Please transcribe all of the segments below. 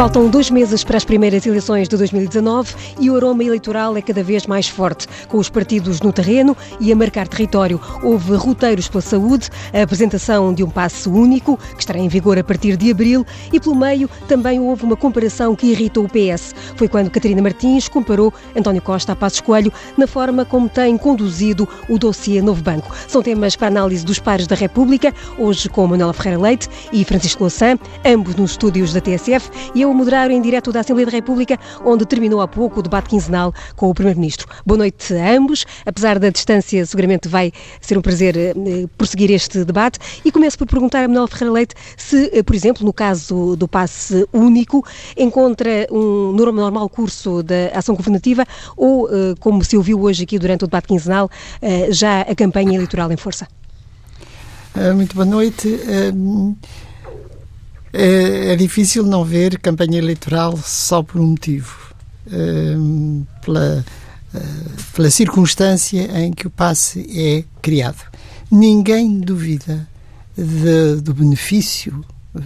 Faltam dois meses para as primeiras eleições de 2019 e o aroma eleitoral é cada vez mais forte, com os partidos no terreno e a marcar território. Houve roteiros pela saúde, a apresentação de um passe único, que estará em vigor a partir de abril, e pelo meio também houve uma comparação que irritou o PS. Foi quando Catarina Martins comparou António Costa a Passos Coelho na forma como tem conduzido o dossiê Novo Banco. São temas para análise dos pares da República, hoje com Manuela Ferreira Leite e Francisco Louçã, ambos nos estúdios da TSF, e eu a moderar em direto da Assembleia da República, onde terminou há pouco o debate quinzenal com o Primeiro-Ministro. Boa noite a ambos. Apesar da distância, seguramente vai ser um prazer eh, prosseguir este debate. E começo por perguntar a Manuel Ferreira Leite se, eh, por exemplo, no caso do passe único, encontra um normal curso da ação governativa ou, eh, como se ouviu hoje aqui durante o debate quinzenal, já a campanha eleitoral em força? Muito boa noite. É, é, difícil não ver campanha eleitoral só por um motivo. É, pela, é, pela circunstância em que o passe é criado. Ninguém duvida de, do benefício é,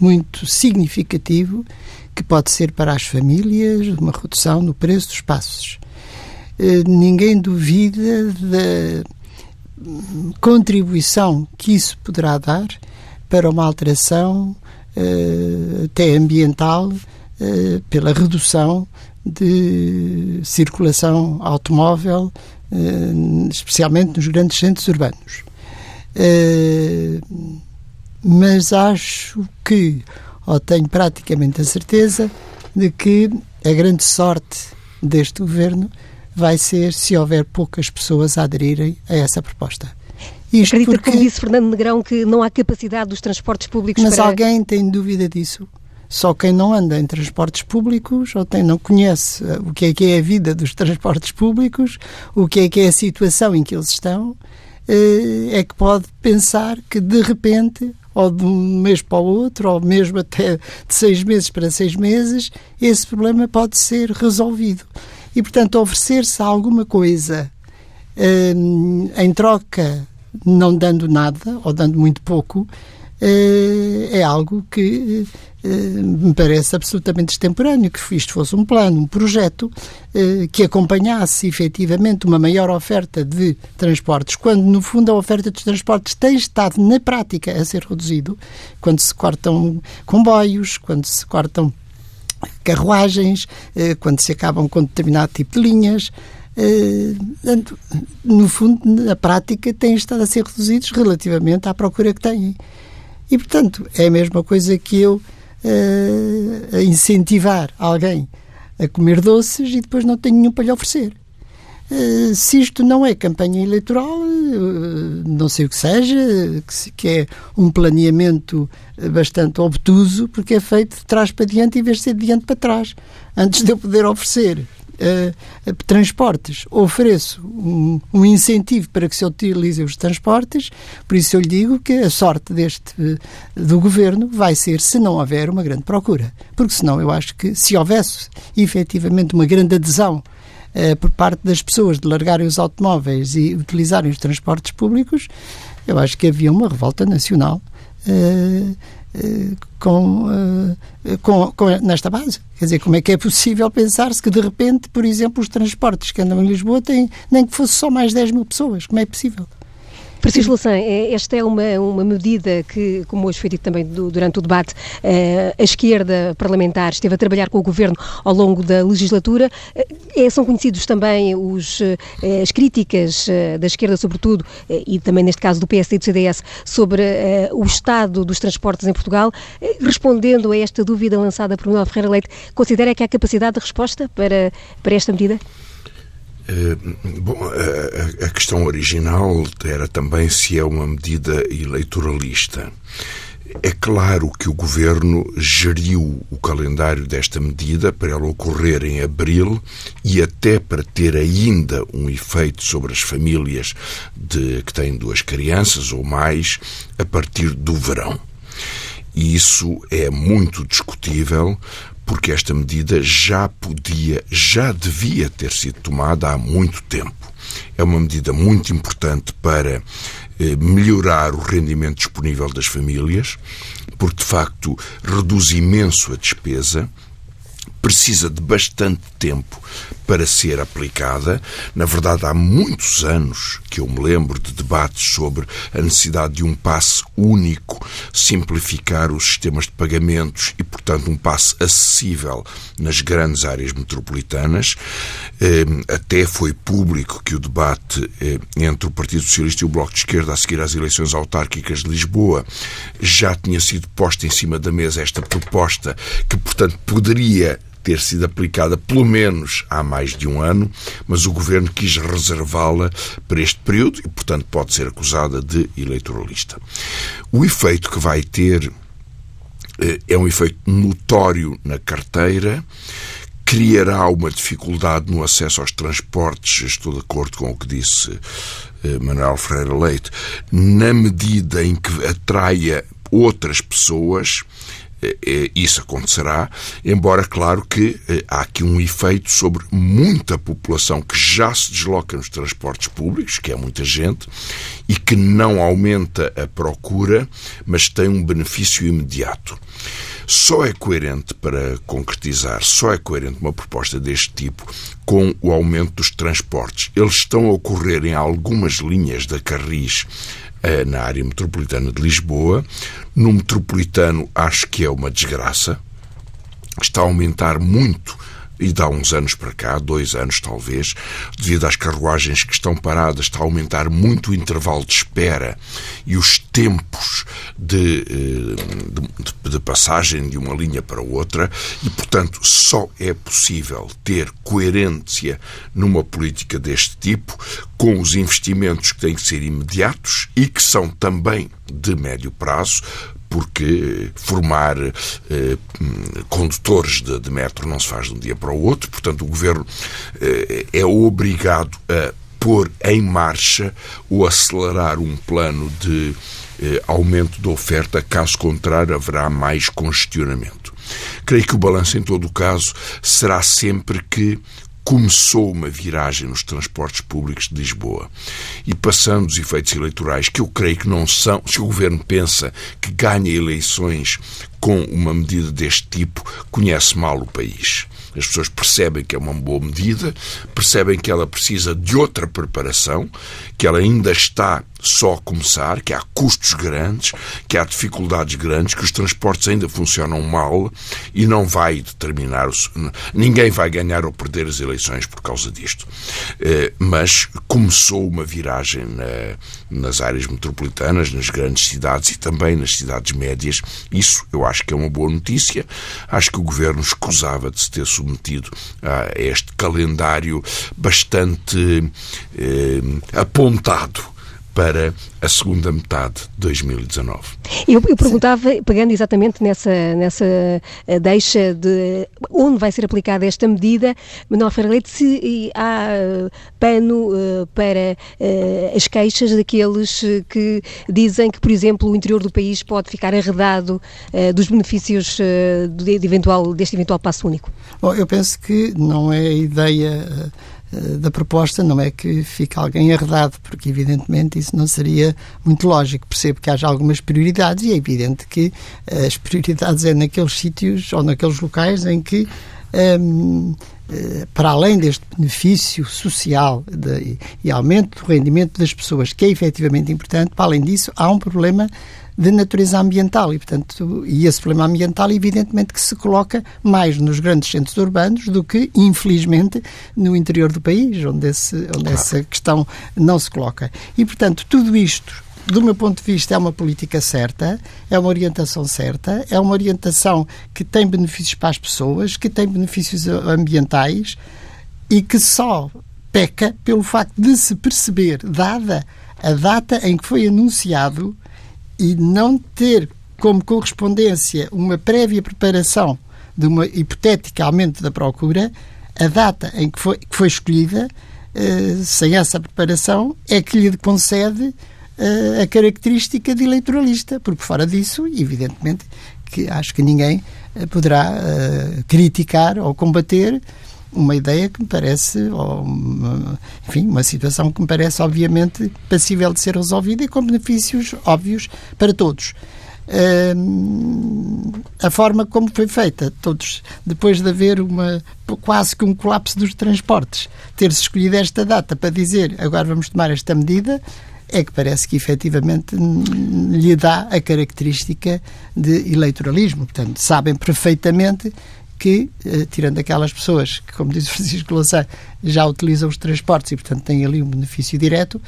muito significativo que pode ser para as famílias uma redução no preço dos passos. É, ninguém duvida da contribuição que isso poderá dar para uma alteração até ambiental uh, pela redução de circulação automóvel, uh, especialmente nos grandes centros urbanos. mas acho que, ou tenho praticamente a certeza, de que a grande sorte deste governo vai ser se houver poucas pessoas a aderirem a essa proposta. Isto Acredita, porque... como disse Fernando Negrão, que não há capacidade dos transportes públicos Mas para... alguém tem dúvida disso? Só quem não anda em transportes públicos ou tem, não conhece eh, o que é que é a vida dos transportes públicos, o que é que é a situação em que eles estão, eh, é que pode pensar que de repente, ou de um mês para o outro, ou mesmo até de seis meses para seis meses, esse problema pode ser resolvido. E, portanto, oferecer-se alguma coisa eh, em troca não dando nada ou dando muito pouco, eh, é algo que eh, me parece absolutamente extemporâneo, que isto fosse um plano, um projeto eh, que acompanhasse efetivamente uma maior oferta de transportes, quando no fundo a oferta de transportes tem estado na prática a ser reduzido, quando se cortam comboios, quando se cortam carruagens, quando se acabam com determinado tipo de linhas, no fundo, na prática, têm estado a ser reduzidos relativamente à procura que têm. E, portanto, é a mesma coisa que eu uh, a incentivar alguém a comer doces e depois não tenho nenhum para lhe oferecer. Uh, se isto não é campanha eleitoral, não sei o que seja, que, é um planeamento bastante obtuso, porque é feito de trás para diante em vez de ser de diante para trás. Antes de eu poder oferecer uh, transportes, ofereço um, um, incentivo para que se utilizem os transportes, por isso eu lhe digo que a sorte deste do governo vai ser se não houver uma grande procura. Porque senão eu acho que se houvesse efetivamente uma grande adesão uh, por parte das pessoas de largarem os automóveis e utilizarem os transportes públicos, eu acho que havia uma revolta nacional. Uh, com, uh, com, com, nesta base. Quer dizer, como é que é possível pensar-se que de repente, por exemplo, os transportes que andam em Lisboa têm nem que fosse só mais 10 mil pessoas? Como é possível? Francisco Louçã, é, esta é uma, uma medida que, como hoje foi dito também do, durante o debate, eh, a esquerda parlamentar esteve a trabalhar com o Governo ao longo da legislatura. É, são conhecidos também os, as críticas da esquerda, sobretudo, e também neste caso do PSD e do CDS, sobre o estado dos transportes em Portugal. Respondendo a esta dúvida lançada por Manuel Ferreira Leite, considera que há capacidade de resposta para, para esta medida? Eh, bom, a, questão original era também se é uma medida eleitoralista. É claro que o governo geriu o calendário desta medida para ela ocorrer em abril e até para ter ainda um efeito sobre as famílias de, que têm duas crianças ou mais a partir do verão. E isso é muito discutível porque esta medida já podia, já devia ter sido tomada há muito tempo. É uma medida muito importante para melhorar o rendimento disponível das famílias, porque de facto reduz imenso a despesa precisa de bastante tempo para ser aplicada. Na verdade, há muitos anos que eu me lembro de debates sobre a necessidade de um passe único, simplificar os sistemas de pagamentos e, portanto, um passe acessível nas grandes áreas metropolitanas. Ehm, até foi público que o debate eh, entre o Partido Socialista e o Bloco de Esquerda a seguir às eleições autárquicas de Lisboa já tinha sido posta em cima da mesa esta proposta que, portanto, poderia ter sido aplicada pelo menos há mais de um ano, mas o governo quis reservá-la para este período e, portanto, pode ser acusada de eleitoralista. O efeito que vai ter eh, é um efeito notório na carteira, criará uma dificuldade no acesso aos transportes, estou de acordo com o que disse eh, Manuel Ferreira Leite, na medida em que atraia outras pessoas isso acontecerá, embora, claro, que é, há aqui um efeito sobre muita população que já se desloca nos transportes públicos, que é muita gente, e que não aumenta a procura, mas tem um benefício imediato. Só é coerente para concretizar, só é coerente uma proposta deste tipo com o aumento dos transportes. Eles estão a ocorrer em algumas linhas da Carris eh, na área metropolitana de Lisboa. No metropolitano, acho que é uma desgraça. Está a aumentar muito e dá uns anos para cá, dois anos talvez, devido às carruagens que estão paradas, está a aumentar muito o intervalo de espera e os tempos de, eh, de, de, passagem de uma linha para outra. E, portanto, só é possível ter coerência numa política deste tipo com os investimentos que têm que ser imediatos e que são também de médio prazo, porque formar eh, condutores de, de, metro não se faz de um dia para o outro, portanto, o governo eh, é obrigado a pôr em marcha ou acelerar um plano de eh, aumento da oferta, caso contrário, haverá mais congestionamento. Creio que o balanço, em todo o caso, será sempre que começou uma viragem nos transportes públicos de Lisboa. E passando os efeitos eleitorais, que eu creio que não são, se o governo pensa que ganha eleições com uma medida deste tipo, conhece mal o país. As pessoas percebem que é uma boa medida, percebem que ela precisa de outra preparação, que ela ainda está só começar, que há custos grandes, que há dificuldades grandes, que os transportes ainda funcionam mal e não vai determinar. Ninguém vai ganhar ou perder as eleições por causa disto. Eh, mas começou uma viragem nas áreas metropolitanas, nas grandes cidades e também nas cidades médias. Isso eu acho que é uma boa notícia. Acho que o governo escusava de se ter submetido a este calendário bastante eh, apontado para a segunda metade de 2019. Eu, eu perguntava, pegando exatamente nessa, nessa eh, deixa de onde vai ser aplicada esta medida, Manuel Ferreira se há eh, pano uh, para as queixas daqueles que dizem que, por exemplo, o interior do país pode ficar arredado dos benefícios de, eventual, deste eventual passo único? Bom, eu penso que não é a ideia eh, da proposta não é que fique alguém arredado, porque evidentemente isso não seria muito lógico. Percebo que haja algumas prioridades e é evidente que eh, as prioridades é naqueles sítios ou naqueles locais em que um, ehm, eh, para além deste benefício social de, e aumento do rendimento das pessoas, que é efetivamente importante, para além disso, há um problema de natureza ambiental e, portanto, e esse problema ambiental, evidentemente, que se coloca mais nos grandes centros urbanos do que, infelizmente, no interior do país, onde, esse, onde claro. essa questão não se coloca. E, portanto, tudo isto do meu ponto de vista, é uma política certa, é uma orientação certa, é uma orientação que tem benefícios para as pessoas, que tem benefícios ambientais e que só peca pelo facto de se perceber, dada a data em que foi anunciado, e não ter como correspondência uma prévia preparação de uma hipotética aumento da procura, a data em que foi, que foi escolhida, eh, sem essa preparação, é que lhe concede eh, a característica de eleitoralista, porque fora disso, evidentemente, que acho que ninguém eh, poderá criticar ou combater uma ideia que me parece, enfim, uma situação que me parece obviamente passível de ser resolvida e com benefícios óbvios para todos. A forma como foi feita, todos depois de haver uma quase que um colapso dos transportes, ter-se escolhido esta data para dizer agora vamos tomar esta medida, é que parece que efetivamente lhe dá a característica de eleitoralismo. Portanto, sabem perfeitamente que, eh, tirando aquelas pessoas que, como diz o Francisco Louçã, já utilizam os transportes e, portanto, têm ali um benefício direto,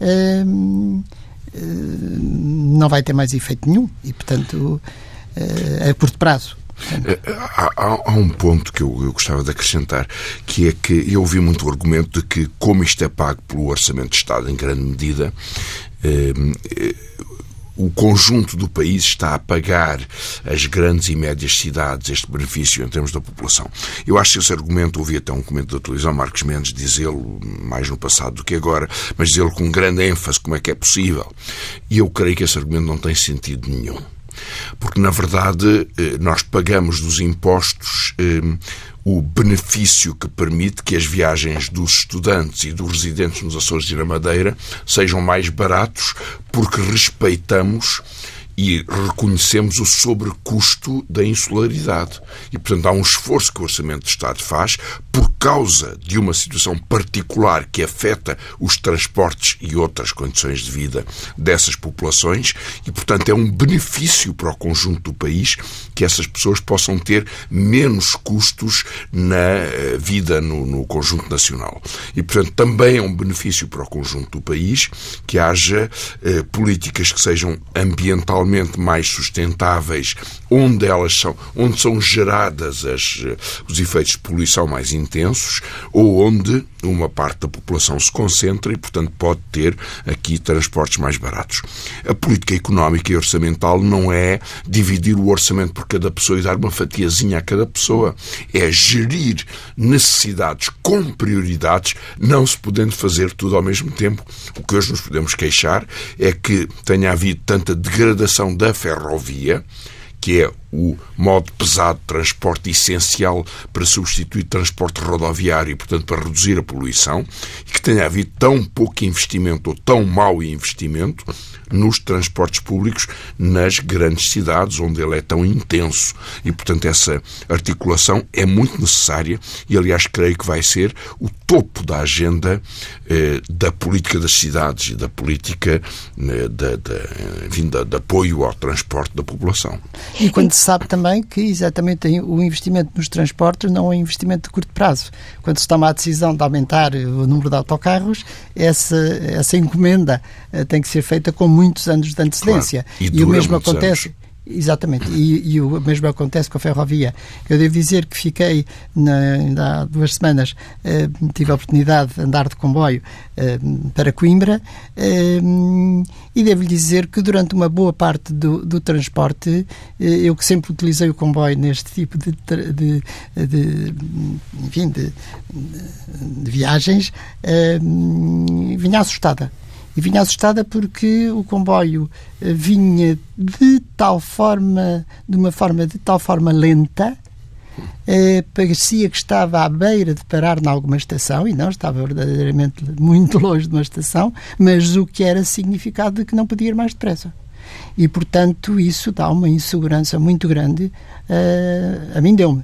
eh, eh, não vai ter mais efeito nenhum e, portanto, a curto prazo. Há, há, um ponto que eu, eu, gostava de acrescentar, que é que eu ouvi muito o argumento de que, como isto é pago pelo Orçamento de Estado em grande medida, eh, o conjunto do país está a pagar as grandes e médias cidades este benefício em termos da população. Eu acho que esse argumento, ouvi até um comento da televisão, Marcos Mendes, dizê-lo mais no passado do que agora, mas dizê-lo com grande ênfase, como é que é possível. E eu creio que esse argumento não tem sentido nenhum. Porque, na verdade, eh, nós pagamos dos impostos eh, o benefício que permite que as viagens dos estudantes e dos residentes nos Açores e na Madeira sejam mais baratos porque respeitamos e reconhecemos o sobrecusto da insularidade. E, portanto, há um esforço que o Orçamento de Estado faz por causa de uma situação particular que afeta os transportes e outras condições de vida dessas populações e, portanto, é um benefício para o conjunto do país que essas pessoas possam ter menos custos na eh, vida no, no conjunto nacional. E, portanto, também é um benefício para o conjunto do país que haja eh, políticas que sejam ambientalmente mais sustentáveis, onde elas são, onde são geradas as, eh, os efeitos de poluição mais intensos, ou onde uma parte da população se concentra e, portanto, pode ter aqui transportes mais baratos. A política económica e orçamental não é dividir o orçamento por cada pessoa e dar uma fatiazinha a cada pessoa. É gerir necessidades com prioridades, não se podendo fazer tudo ao mesmo tempo. O que hoje nos podemos queixar é que tenha havido tanta degradação da ferrovia que é o modo pesado de transporte essencial para substituir transporte rodoviário e, portanto, para reduzir a poluição, e que tenha havido tão pouco investimento ou tão mau investimento nos transportes públicos nas grandes cidades, onde ele é tão intenso. E, portanto, essa articulação é muito necessária e, aliás, creio que vai ser o topo da agenda eh, da política das cidades e da política eh, de, de, enfim, de, de, apoio ao transporte da população. E quando se sabe também que exatamente o investimento nos transportes não é investimento de curto prazo. Quando se toma a decisão de aumentar o número de autocarros, essa, essa encomenda eh, tem que ser feita com muitos anos de antecedência. Claro. E, e, o mesmo acontece. Anos. Exatamente, e, e, o mesmo acontece com a ferrovia. Eu devo dizer que fiquei, na, há duas semanas, eh, tive a oportunidade de andar de comboio eh, para Coimbra eh, e devo dizer que durante uma boa parte do, do transporte, eh, eu que sempre utilizei o comboio neste tipo de, de, de enfim, de, de viagens, eh, vinha assustada e vinha assustada porque o comboio eh, vinha de tal forma, de uma forma de tal forma lenta, eh, parecia que estava à beira de parar em alguma estação, e não, estava verdadeiramente muito longe de uma estação, mas o que era significado de que não podia ir mais depressa. E, portanto, isso dá uma insegurança muito grande, eh, a mim deu-me.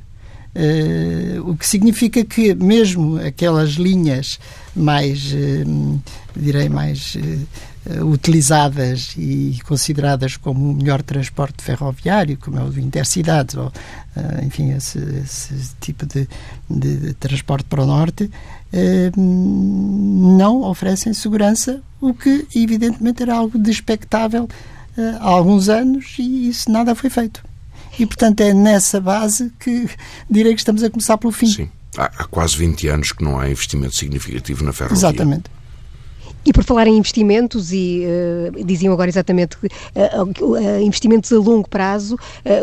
Uh, o que significa que mesmo aquelas linhas mais, uh, direi, mais uh, utilizadas e consideradas como o melhor transporte ferroviário, como é o de intercidades, ou, enfim, esse, esse tipo de, de, de, transporte para o norte, não oferecem segurança, o que evidentemente era algo despectável há alguns anos e isso nada foi feito. E, portanto, é nessa base que direi que estamos a começar pelo fim. Sim. Há, há quase 20 anos que não há investimento significativo na ferrovia. Exatamente. E por falar em investimentos, e uh, diziam agora exatamente uh, uh, investimentos a longo prazo,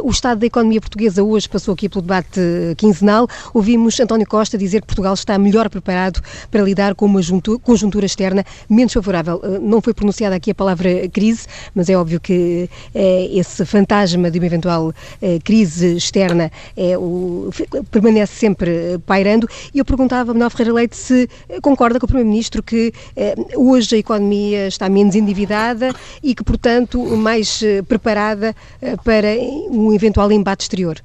o estado da economia portuguesa hoje passou aqui pelo debate quinzenal. Ouvimos António Costa dizer que Portugal está melhor preparado para lidar com uma conjuntura externa menos favorável. não foi pronunciada aqui a palavra crise, mas é óbvio que esse fantasma de uma eventual crise externa é o, permanece sempre pairando. E eu perguntava a Manuel Ferreira Leite se concorda com o Primeiro-Ministro que o hoje a economia está menos endividada e que, portanto, mais eh, preparada eh, para um eventual embate exterior?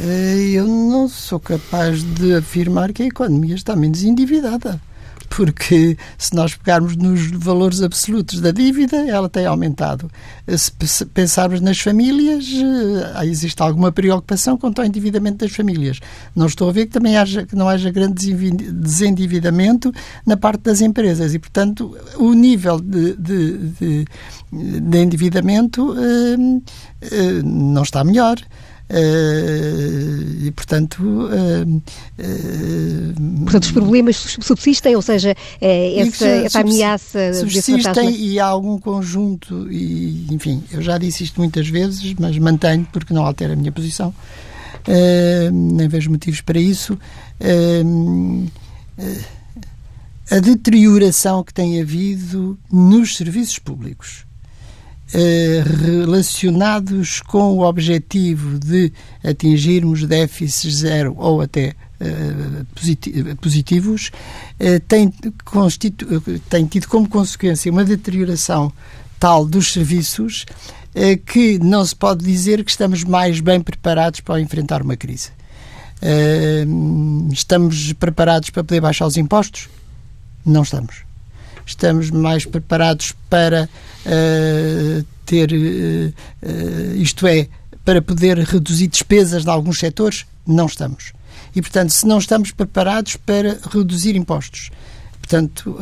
Eh, eu não sou capaz de afirmar que a economia está menos endividada porque se nós pegarmos nos valores absolutos da dívida, ela tem aumentado. Se pensarmos nas famílias, eh, existe alguma preocupação quanto ao endividamento das famílias. Não estou a ver que também haja, que não haja grande desendividamento na parte das empresas e, portanto, o nível de, de, de, de endividamento eh, eh, não está melhor. Uh, e portanto uh, uh, portanto os problemas subsistem ou seja essa, essa ameaça subsistem e há algum conjunto e enfim eu já disse isto muitas vezes mas mantenho porque não altera a minha posição. Nem vejo motivos para isso. A deterioração que tem havido nos serviços públicos relacionados com o objetivo de atingirmos déficits zero ou até uh, positivos, uh, tem, tem tido como consequência uma deterioração tal dos serviços que não se pode dizer que estamos mais bem preparados para enfrentar uma crise. Estamos preparados para poder baixar os impostos? Não estamos estamos mais preparados para uh, ter, uh, isto é, para poder reduzir despesas de alguns setores? Não estamos. E, portanto, se não estamos preparados para reduzir impostos, portanto,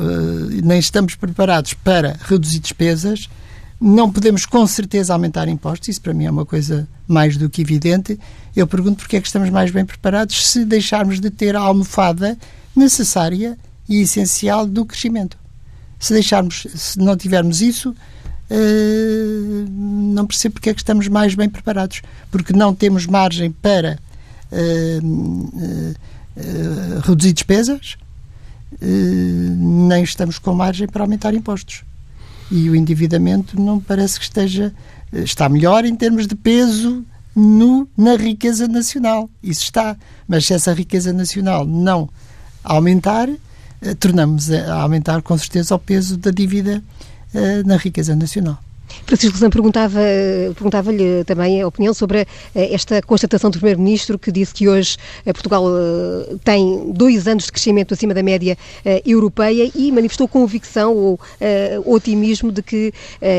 nem estamos preparados para reduzir despesas, não podemos com certeza aumentar impostos, isso para mim é uma coisa mais do que evidente. Eu pergunto porque é que estamos mais bem preparados se deixarmos de ter a almofada necessária e essencial do crescimento. Se deixarmos, se não tivermos isso, uh, não percebo porque é que estamos mais bem preparados. Porque não temos margem para uh, uh, reduzir despesas, nem estamos com margem para aumentar impostos. E o endividamento não parece que esteja. Está melhor em termos de peso no, na riqueza nacional. Isso está. Mas se essa riqueza nacional não aumentar, tornamos a aumentar com certeza o peso da dívida eh, na riqueza nacional. Francisco Luzão perguntava, perguntava-lhe também a opinião sobre eh, esta constatação do Primeiro-Ministro que disse que hoje Portugal tem dois anos de crescimento acima da média europeia e manifestou convicção ou otimismo de que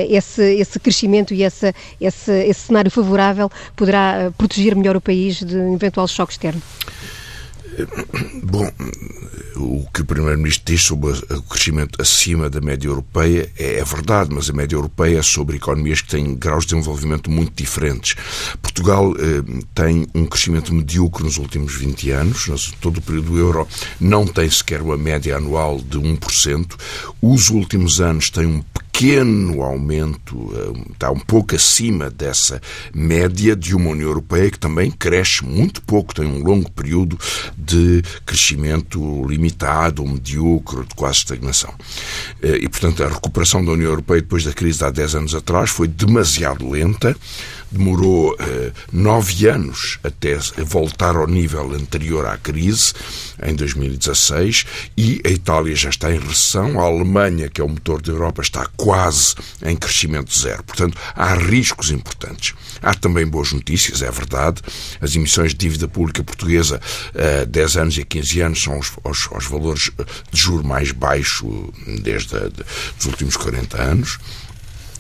esse, esse crescimento e essa, esse, esse cenário favorável poderá proteger melhor o país de eventual choque externo. Bom, o que o Primeiro-Ministro diz sobre o crescimento acima da média europeia é, é, verdade, mas a média europeia é sobre economias que têm graus de desenvolvimento muito diferentes. Portugal eh, tem um crescimento medíocre nos últimos 20 anos, todo o período do euro não tem sequer uma média anual de 1%. Os últimos anos têm um pequeno aumento, eh, está um pouco acima dessa média de uma União Europeia que também cresce muito pouco, tem um longo período de crescimento limitado, medíocre, de quase estagnação. Eh, e, portanto, a recuperação da União Europeia depois da crise de há 10 anos atrás foi demasiado lenta, demorou eh, nove anos até voltar ao nível anterior à crise, em 2016, e a Itália já está em recessão, a Alemanha, que é o motor da Europa, está quase em crescimento zero. Portanto, há riscos importantes. Há também boas notícias, é verdade. As emissões de dívida pública portuguesa a 10 anos e a 15 anos são os, os, os valores de juro mais baixo desde a, de, dos últimos 40 anos.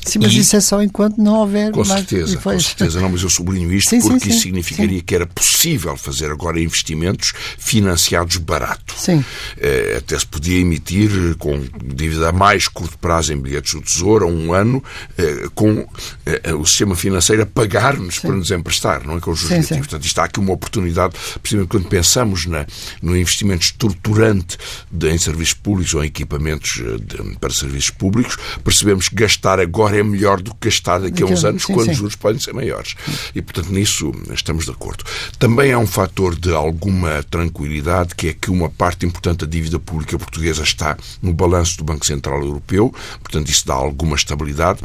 Sim, mas e... isso é só enquanto não houver. Com certeza, com certeza. Não, mas eu sublinho isto sim, porque sim, isso significaria sim. que era possível fazer agora investimentos financiados barato. Sim. Eh, até se podia emitir com dívida a mais curto prazo em bilhetes do Tesouro, a um ano, eh, com eh, o sistema financeiro a pagar-nos para nos emprestar, não é? Com os juros Portanto, isto há aqui uma oportunidade, precisamente quando pensamos na, no investimento estruturante de, em serviços públicos ou em equipamentos de, para serviços públicos, percebemos que gastar agora é melhor do que gastar daqui a uns anos, sim, quando sim. os juros podem ser maiores. E, portanto, nisso estamos de acordo. Também há um fator de alguma tranquilidade, que é que uma parte importante da dívida pública portuguesa está no balanço do Banco Central Europeu, portanto, isso dá alguma estabilidade.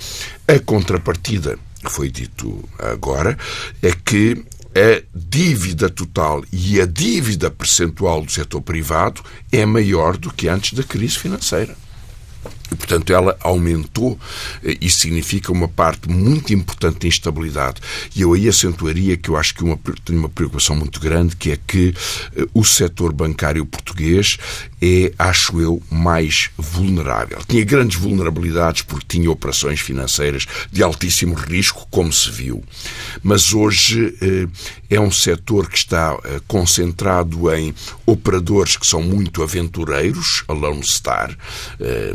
A contrapartida, que foi dito agora, é que a dívida total e a dívida percentual do setor privado é maior do que antes da crise financeira. E, portanto, ela aumentou. Eh, isso significa uma parte muito importante de instabilidade. E eu aí acentuaria que eu acho que uma, tenho uma preocupação muito grande, que é que uh, o setor bancário português é, acho eu, mais vulnerável. Tinha grandes vulnerabilidades porque tinha operações financeiras de altíssimo risco, como se viu. Mas hoje uh, é um setor que está concentrado em operadores que são muito aventureiros, a Lone Star,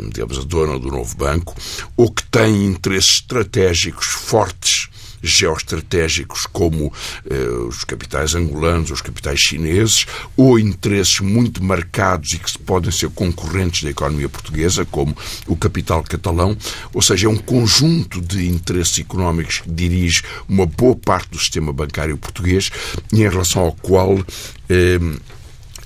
digamos, dona do novo banco, ou que tem interesses estratégicos fortes geoestratégicos como eh, os capitais angolanos, os capitais chineses, ou interesses muito marcados e que podem ser concorrentes da economia portuguesa, como o capital catalão, ou seja, é um conjunto de interesses económicos que dirige uma boa parte do sistema bancário português e em relação ao qual eh,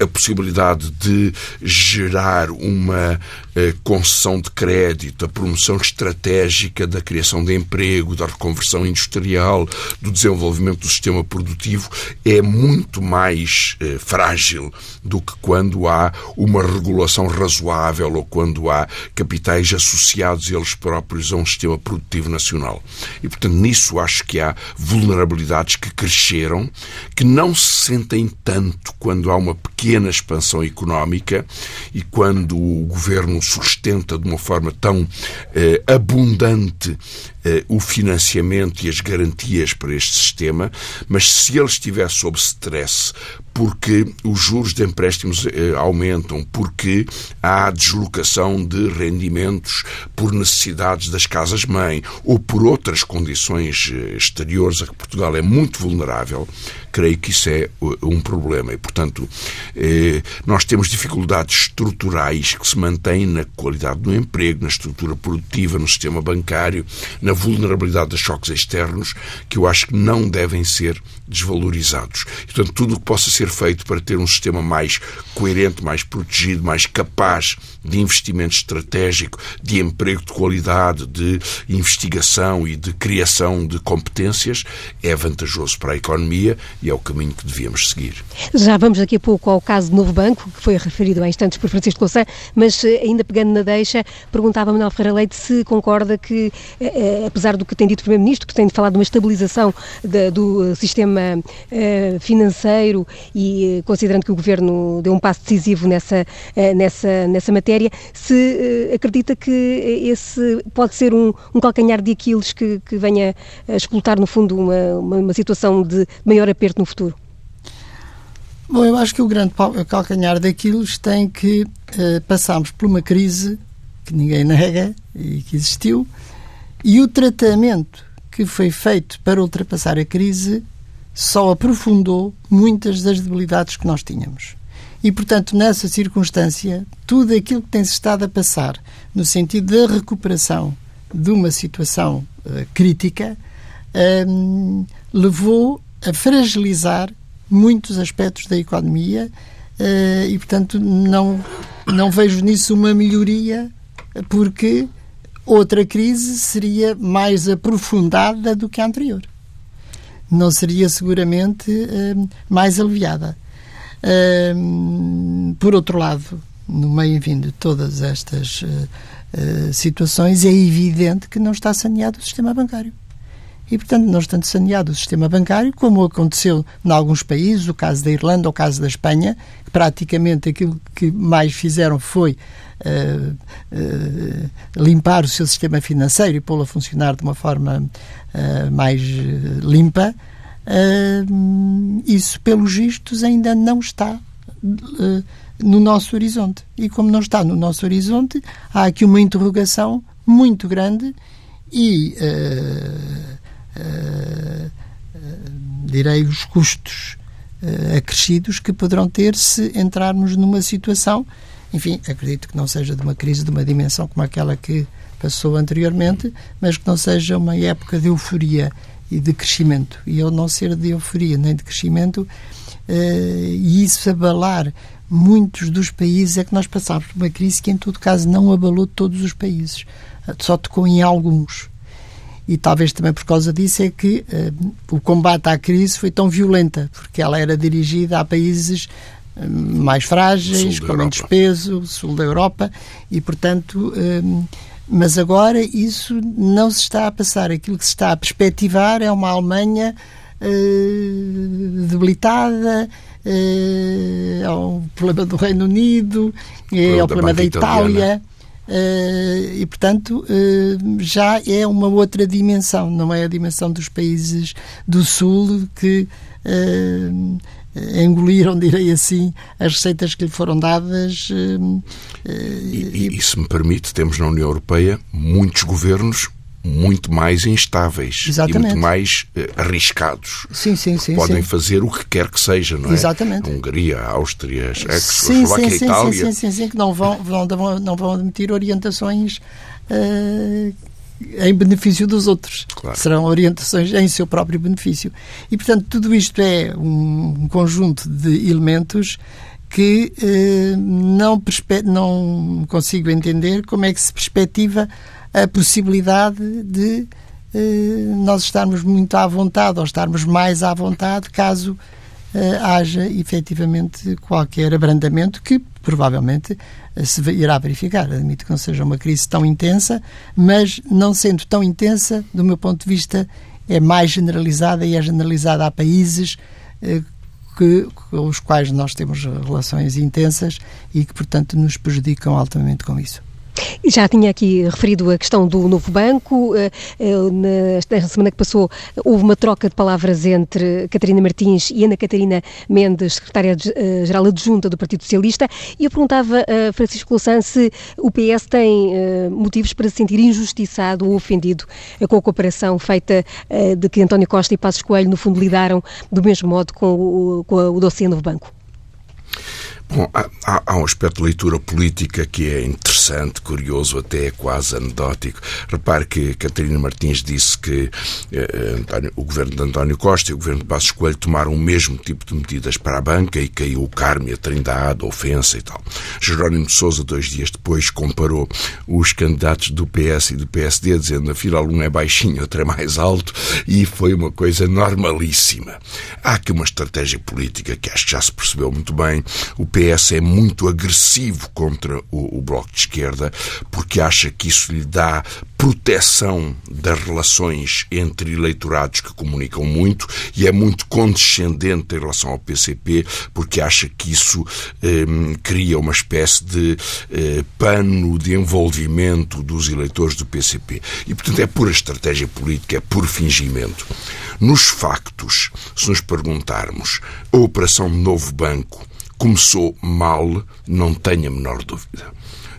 a possibilidade de gerar uma eh, concessão de crédito, a promoção estratégica da criação de emprego, da reconversão industrial, do desenvolvimento do sistema produtivo é muito mais eh, frágil do que quando há uma regulação razoável ou quando há capitais associados eles próprios a um sistema produtivo nacional. E, portanto, nisso acho que há vulnerabilidades que cresceram, que não se sentem tanto quando há uma pequena expansão económica e quando o governo sustenta de uma forma tão eh, abundante eh, o financiamento e as garantias para este sistema, mas se ele estiver sob stress porque os juros de empréstimos eh, aumentam, porque há deslocação de rendimentos por necessidades das casas-mãe ou por outras condições eh, exteriores a que Portugal é muito vulnerável, creio que isso é um problema. E, portanto, nós temos dificuldades estruturais que se mantêm na qualidade do emprego, na estrutura produtiva, no sistema bancário, na vulnerabilidade de choques externos que eu acho que não devem ser desvalorizados. Portanto, tudo o que possa ser feito para ter um sistema mais coerente, mais protegido, mais capaz de investimento estratégico, de emprego de qualidade, de investigação e de criação de competências é vantajoso para a economia e é o caminho que devíamos seguir. Já vamos daqui a pouco ao caso do Novo Banco, que foi referido há instantes por Francisco Louçã, mas eh, ainda pegando na deixa, perguntava Manuel Ferreira Leite se concorda que, eh, eh, apesar do que tem dito o Primeiro-Ministro, que tem falado de uma estabilização do sistema financeiro e considerando que o Governo deu um passo decisivo nessa, nessa, nessa matéria, se acredita que esse pode ser um, um calcanhar de Aquiles que, que venha a explotar, no fundo, uma, uma, uma situação de maior aperto no futuro? Bom, eu acho que o grande calcanhar de Aquiles tem que uh, passarmos por uma crise que ninguém nega e que existiu, e o tratamento que foi feito para ultrapassar a crise só aprofundou muitas das debilidades que nós tínhamos. E, portanto, nessa circunstância, tudo aquilo que tem-se estado a passar no sentido da recuperação de uma situação uh, crítica um, levou a fragilizar muitos aspectos da economia uh, e, portanto, não, não vejo nisso uma melhoria, porque outra crise seria mais aprofundada do que a anterior. Não seria seguramente uh, mais aliviada por outro lado, no meio enfim, de todas estas uh, uh, situações, é evidente que não está saneado o sistema bancário. E, portanto, não estando saneado o sistema bancário, como aconteceu em alguns países, o caso da Irlanda, o caso da Espanha, que praticamente aquilo que mais fizeram foi uh, uh, limpar o seu sistema financeiro e pô-lo a funcionar de uma forma uh, mais limpa, isso, pelos vistos, ainda não está no nosso horizonte. E como não está no nosso horizonte, há aqui uma interrogação muito grande e uh, direi, os custos uh, acrescidos que poderão ter se entrarmos numa situação, enfim, acredito que não seja de uma crise de uma dimensão como aquela que passou anteriormente, mas que não seja uma época de euforia e de crescimento. E ao não ser de euforia nem de crescimento, e isso abalar muitos dos países, é que nós passámos por uma crise que, em todo caso, não abalou todos os países, só tocou em alguns e talvez também por causa disso é que uh, o combate à crise foi tão violenta, porque ela era dirigida a países uh, mais frágeis, com menos peso, sul da Europa, e portanto. Uh, mas agora isso não se está a passar. Aquilo que se está a perspectivar é uma Alemanha debilitada, é o problema do Reino Unido, é o problema da, da Itália. Uh, e, portanto, uh, já é uma outra dimensão, não é a dimensão dos países do Sul que uh, engoliram, direi assim, as receitas que lhe foram dadas. E, e, e, se me permite, temos na União Europeia muitos governos muito mais instáveis Exatamente. e muito mais uh, arriscados. Sim, sim, sim. Podem sim. fazer o que quer que seja, não é? Exatamente. A Hungria, a Áustria, a Checoslováquia, a Itália. Sim, sim, sim, sim, que não vão, vão, não vão admitir orientações uh, em benefício dos outros. Claro. Serão orientações em seu próprio benefício. E, portanto, tudo isto é um, um conjunto de elementos que uh, não, não consigo entender como é que se perspectiva a possibilidade de eh, nós estarmos muito à vontade ou estarmos mais à vontade caso eh, haja efetivamente qualquer abrandamento que provavelmente eh, se irá verificar. Admito que não seja uma crise tão intensa, mas não sendo tão intensa, do meu ponto de vista, é mais generalizada e é generalizada a países que, com os quais nós temos relações intensas e que, portanto, nos prejudicam altamente com isso. Já tinha aqui referido a questão do novo banco. Eh, eh, na semana que passou, houve uma troca de palavras entre Catarina Martins e Ana Catarina Mendes, secretária-geral eh, adjunta do Partido Socialista, e eu perguntava a Francisco Louçã se o PS tem motivos para se sentir injustiçado ou ofendido com a cooperação feita de que António Costa e Passos Coelho, no fundo, lidaram do mesmo modo com o, com o dossiê Novo Banco. Bom, há, há, um aspecto de leitura política que é interessante, curioso, até quase anedótico. Repare que Catarina Martins disse que eh, António, o governo de António Costa e o governo de Passos Coelho tomaram o mesmo tipo de medidas para a banca e caiu o Carme, a Trindade, a ofensa e tal. Jerónimo de Sousa, dois dias depois, comparou os candidatos do PS e do PSD, dizendo afinal um é baixinho, outro é mais alto, e foi uma coisa normalíssima. Há aqui uma estratégia política que acho que já se percebeu muito bem. O PS é muito agressivo contra o, o Bloco de Esquerda porque acha que isso lhe dá proteção das relações entre eleitorados que comunicam muito e é muito condescendente em relação ao PCP porque acha que isso eh, cria uma espécie de eh, pano de envolvimento dos eleitores do PCP. E, portanto, é pura estratégia política, é puro fingimento. Nos factos, se nos perguntarmos, a operação Novo Banco começou mal, não tenho a menor dúvida.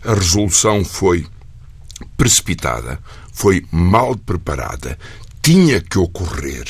A resolução foi precipitada, foi mal preparada, tinha que ocorrer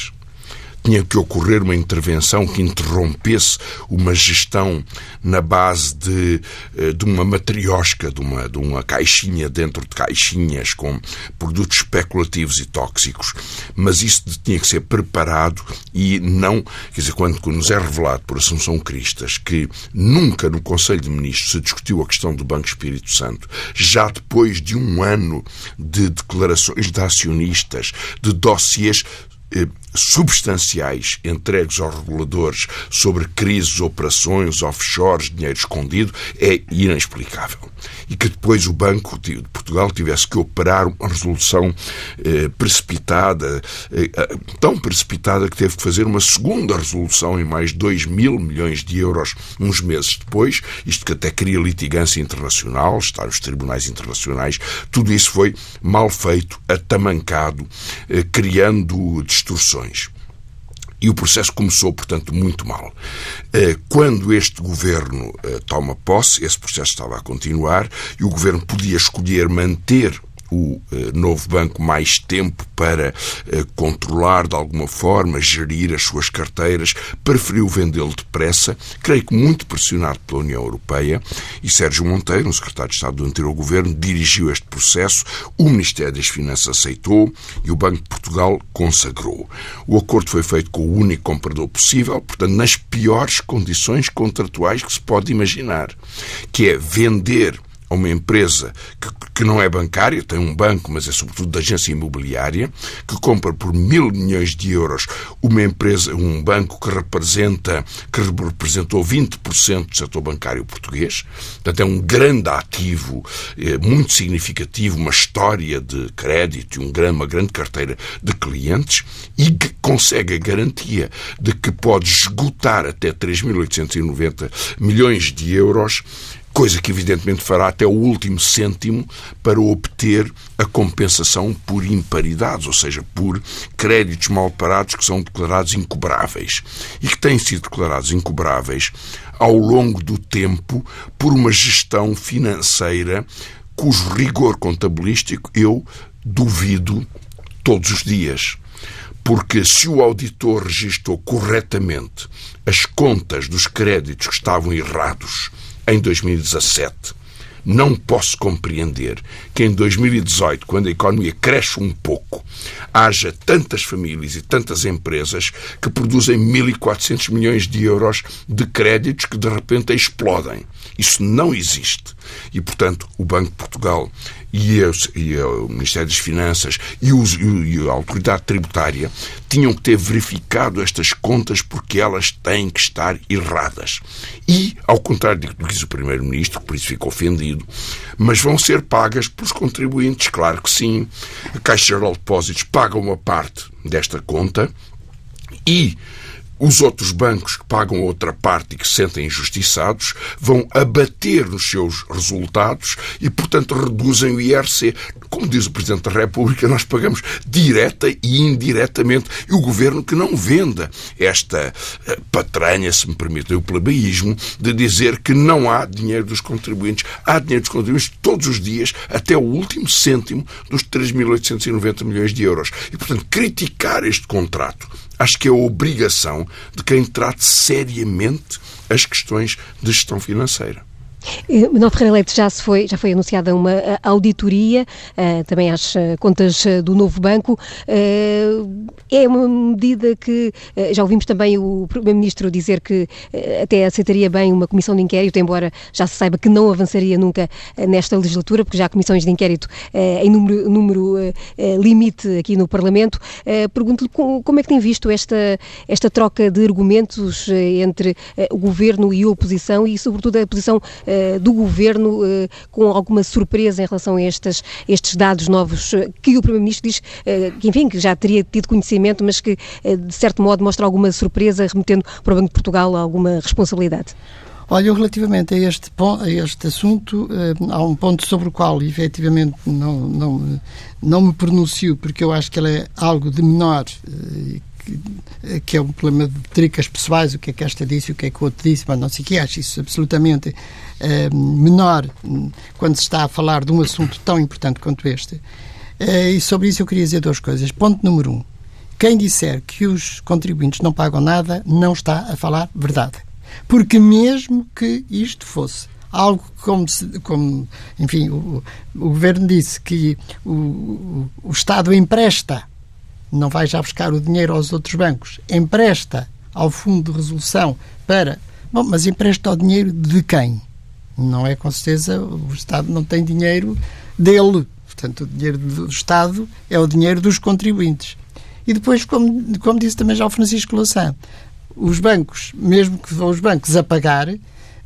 tinha que ocorrer uma intervenção que interrompesse uma gestão na base de, eh, de uma matriosca, de uma, de uma caixinha dentro de caixinhas com produtos especulativos e tóxicos. Mas isso tinha que ser preparado e não. Quer dizer, quando nos é revelado por Assunção Cristas que nunca no Conselho de Ministros se discutiu a questão do Banco Espírito Santo, já depois de um ano de declarações de acionistas, de dossiês eh, substanciais entregues aos reguladores sobre crises, operações, offshores, dinheiro escondido, é inexplicável. E que depois o Banco de Portugal tivesse que operar uma resolução eh, precipitada, eh, tão precipitada que teve que fazer uma segunda resolução em mais 2 mil milhões de euros uns meses depois, isto que até cria litigância internacional, está nos tribunais internacionais, tudo isso foi mal feito, atamancado, eh, criando distorções. E o processo começou, portanto, muito mal. Eh, quando este governo eh, toma posse, esse processo estava a continuar e o governo podia escolher manter o eh, novo banco mais tempo para eh, controlar de alguma forma, gerir as suas carteiras, preferiu vendê-lo depressa, creio que muito pressionado pela União Europeia, e Sérgio Monteiro, um secretário de Estado do anterior governo, dirigiu este processo, o Ministério das Finanças aceitou e o Banco de Portugal consagrou. O acordo foi feito com o único comprador possível, portanto, nas piores condições contratuais que se pode imaginar, que é vender a uma empresa que, que não é bancária, tem um banco, mas é sobretudo da agência imobiliária, que compra por mil milhões de euros uma empresa, um banco que representa, que representou 20% do setor bancário português. Portanto, é um grande ativo, é, muito significativo, uma história de crédito, um grande, uma grande carteira de clientes e que consegue a garantia de que pode esgotar até 3.890 milhões de euros coisa que evidentemente fará até o último cêntimo para obter a compensação por imparidades, ou seja, por créditos mal parados que são declarados incobráveis e que têm sido declarados incobráveis ao longo do tempo por uma gestão financeira cujo rigor contabilístico eu duvido todos os dias. Porque se o auditor registrou corretamente as contas dos créditos que estavam errados em 2017. Não posso compreender que em 2018, quando a economia cresce um pouco, haja tantas famílias e tantas empresas que produzem 1.400 milhões de euros de créditos que de repente explodem. Isso não existe. E, portanto, o Banco de Portugal e, e o Ministério das Finanças e, os, e, a Autoridade Tributária tinham que ter verificado estas contas porque elas têm que estar erradas. E, ao contrário do que diz o Primeiro-Ministro, por isso fica ofendido, mas vão ser pagas pelos contribuintes, claro que sim. A Caixa Geral de Depósitos paga uma parte desta conta e os outros bancos que pagam outra parte e que se sentem injustiçados vão abater nos seus resultados e, portanto, reduzem o IRC. Como diz o Presidente da República, nós pagamos direta e indiretamente. E o Governo que não venda esta eh, patranha, se me permitem o plebeísmo, de dizer que não há dinheiro dos contribuintes. Há dinheiro dos contribuintes todos os dias, até o último cêntimo dos 3.890 milhões de euros. E, portanto, criticar este contrato acho que é a obrigação de quem trate seriamente as questões de gestão financeira. Manuel Ferreira Leite já, se foi, já foi anunciada uma auditoria uh, também às uh, contas uh, do novo banco. é uma medida que já ouvimos também o Primeiro-Ministro dizer que até aceitaria bem uma comissão de inquérito, embora já se saiba que não avançaria nunca nesta legislatura, porque já há comissões de inquérito em número, número limite aqui no Parlamento. Pergunto-lhe como é que tem visto esta, esta troca de argumentos entre o Governo e a oposição e, sobretudo, a posição eh, do Governo eh, com alguma surpresa em relação a estes, estes dados novos eh, que o Primeiro-Ministro diz que, enfim, que já teria tido conhecimento, mas que, de certo modo, mostra alguma surpresa, remetendo para o Banco de Portugal alguma responsabilidade? Olha, relativamente a este, a este assunto, há um ponto sobre o qual, efetivamente, não, não, não me pronuncio, porque eu acho que ele é algo de menor que, que é um problema de tricas pessoais, o que é que esta disse, o que é que o outro disse, mas não sei o que, acho isso absolutamente uh, menor quando se está a falar de um assunto tão importante quanto este. Uh, e sobre isso eu queria dizer duas coisas. Ponto número um. Quem disser que os contribuintes não pagam nada não está a falar verdade. Porque mesmo que isto fosse algo como, como enfim, o, o governo disse que o, o Estado empresta não vai já buscar o dinheiro aos outros bancos, empresta ao Fundo de Resolução para. Bom, mas empresta o dinheiro de quem? Não é com certeza, o Estado não tem dinheiro dele. Portanto, o dinheiro do Estado é o dinheiro dos contribuintes. E depois, como, como disse também já o Francisco Louçã, os bancos, mesmo que vão os bancos a pagar,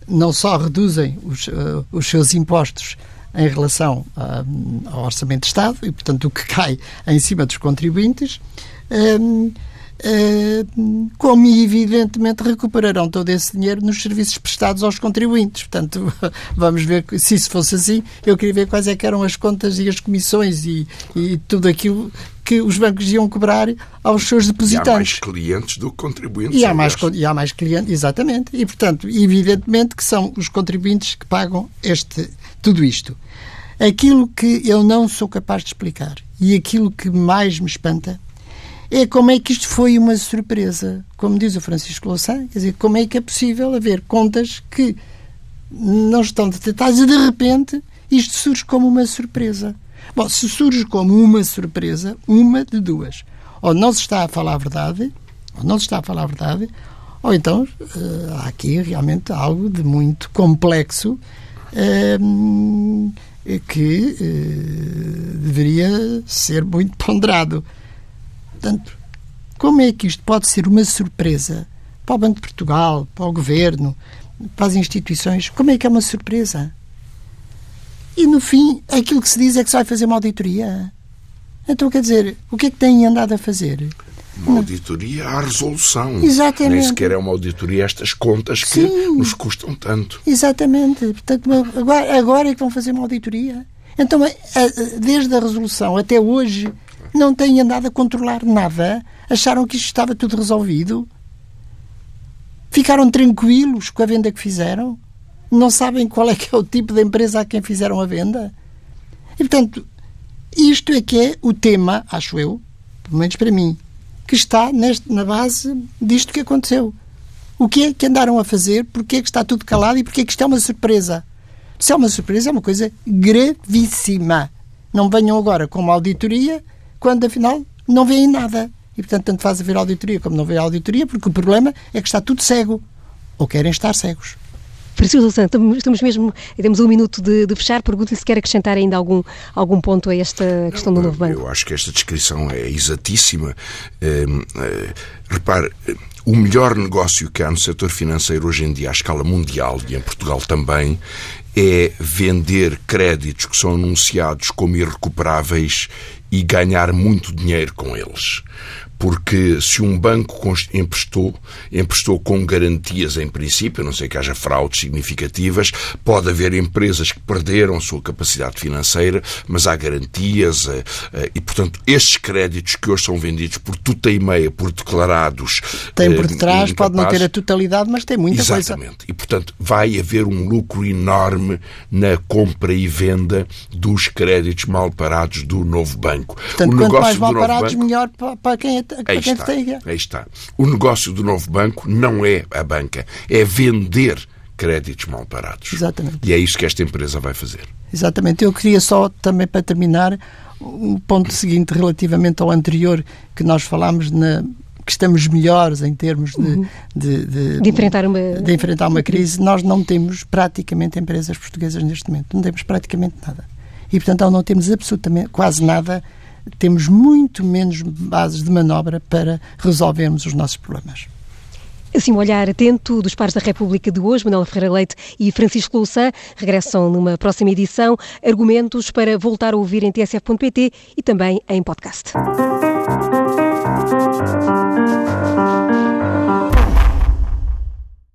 não só reduzem os, uh, os seus impostos em relação uh, ao Orçamento de Estado, e portanto o que cai em cima dos contribuintes, uh, como evidentemente recuperarão todo esse dinheiro nos serviços prestados aos contribuintes. Portanto, vamos ver se isso fosse assim. Eu queria ver quais é que eram as contas e as comissões e, e tudo aquilo que os bancos iam cobrar aos seus depositantes. E há mais clientes do que contribuintes. E há, mais, e há mais clientes, exatamente. E, portanto, evidentemente que são os contribuintes que pagam este, tudo isto. Aquilo que eu não sou capaz de explicar e aquilo que mais me espanta é como é que isto foi uma surpresa. Como diz o Francisco Louçã, quer dizer, como é que é possível haver contas que não estão detectadas e de repente isto surge como uma surpresa. Bom, se surge como uma surpresa, uma de duas. Ou não se está a falar a verdade, ou não se está a falar a verdade, ou então uh, há aqui realmente algo de muito complexo uh, que uh, deveria ser muito ponderado. Portanto, como é que isto pode ser uma surpresa para o Banco de Portugal, para o Governo, para as instituições? Como é que é uma surpresa? E no fim, aquilo que se diz é que se vai fazer uma auditoria. Então, quer dizer, o que é que têm andado a fazer? Uma auditoria à resolução. Exatamente. Nem sequer é uma auditoria a estas contas que Sim. nos custam tanto. Exatamente. Portanto, agora, agora é que vão fazer uma auditoria. Então, desde a resolução até hoje, não têm andado a controlar nada. Acharam que isto estava tudo resolvido. Ficaram tranquilos com a venda que fizeram não sabem qual é que é o tipo de empresa a quem fizeram a venda. E, portanto, isto é que é o tema, acho eu, pelo menos para mim, que está neste, na base disto que aconteceu. O que é que andaram a fazer? Porquê é que está tudo calado e porquê é que isto é uma surpresa? Se é uma surpresa, é uma coisa gravíssima. Não venham agora com uma auditoria quando, afinal, não veem nada. E, portanto, tanto faz haver auditoria como não ver auditoria, porque o problema é que está tudo cego. Ou querem estar cegos. Francisco Santos, estamos mesmo, temos um minuto de, de fechar. Pergunto-lhe se quer acrescentar ainda algum, algum ponto a esta questão Não, do novo banco. Eu acho que esta descrição é exatíssima. É, é, repare, o melhor negócio que há no setor financeiro hoje em dia, à escala mundial e em Portugal também, é vender créditos que são anunciados como irrecuperáveis e ganhar muito dinheiro com eles porque se um banco emprestou, emprestou com garantias em princípio, a não sei que haja fraudes significativas, pode haver empresas que perderam a sua capacidade financeira, mas há garantias eh, eh, e, portanto, estes créditos que hoje são vendidos por tuta e meia, por declarados... Tem por detrás, incapazes, pode não ter a totalidade, mas tem muita exatamente, coisa. Exatamente. E, portanto, vai haver um lucro enorme na compra e venda dos créditos mal parados do novo banco. Portanto, o quanto mais mal parados, banco, melhor para quem é Aí está, aí está. O negócio do novo banco não é a banca, é vender créditos mal parados. Exatamente. E é isso que esta empresa vai fazer. Exatamente. Eu queria só também para terminar um ponto seguinte relativamente ao anterior que nós falámos na que estamos melhores em termos de, uhum. de, de, de, enfrentar uma... de enfrentar uma crise, nós não temos praticamente empresas portuguesas neste momento. Não temos praticamente nada. E, portanto, não temos absolutamente quase nada temos muito menos bases de manobra para resolvermos os nossos problemas. Assim, um olhar atento dos pares da República de hoje, Manuel Ferreira Leite e Francisco Louçã, regressam numa próxima edição. Argumentos para voltar a ouvir em tsf.pt e também em podcast.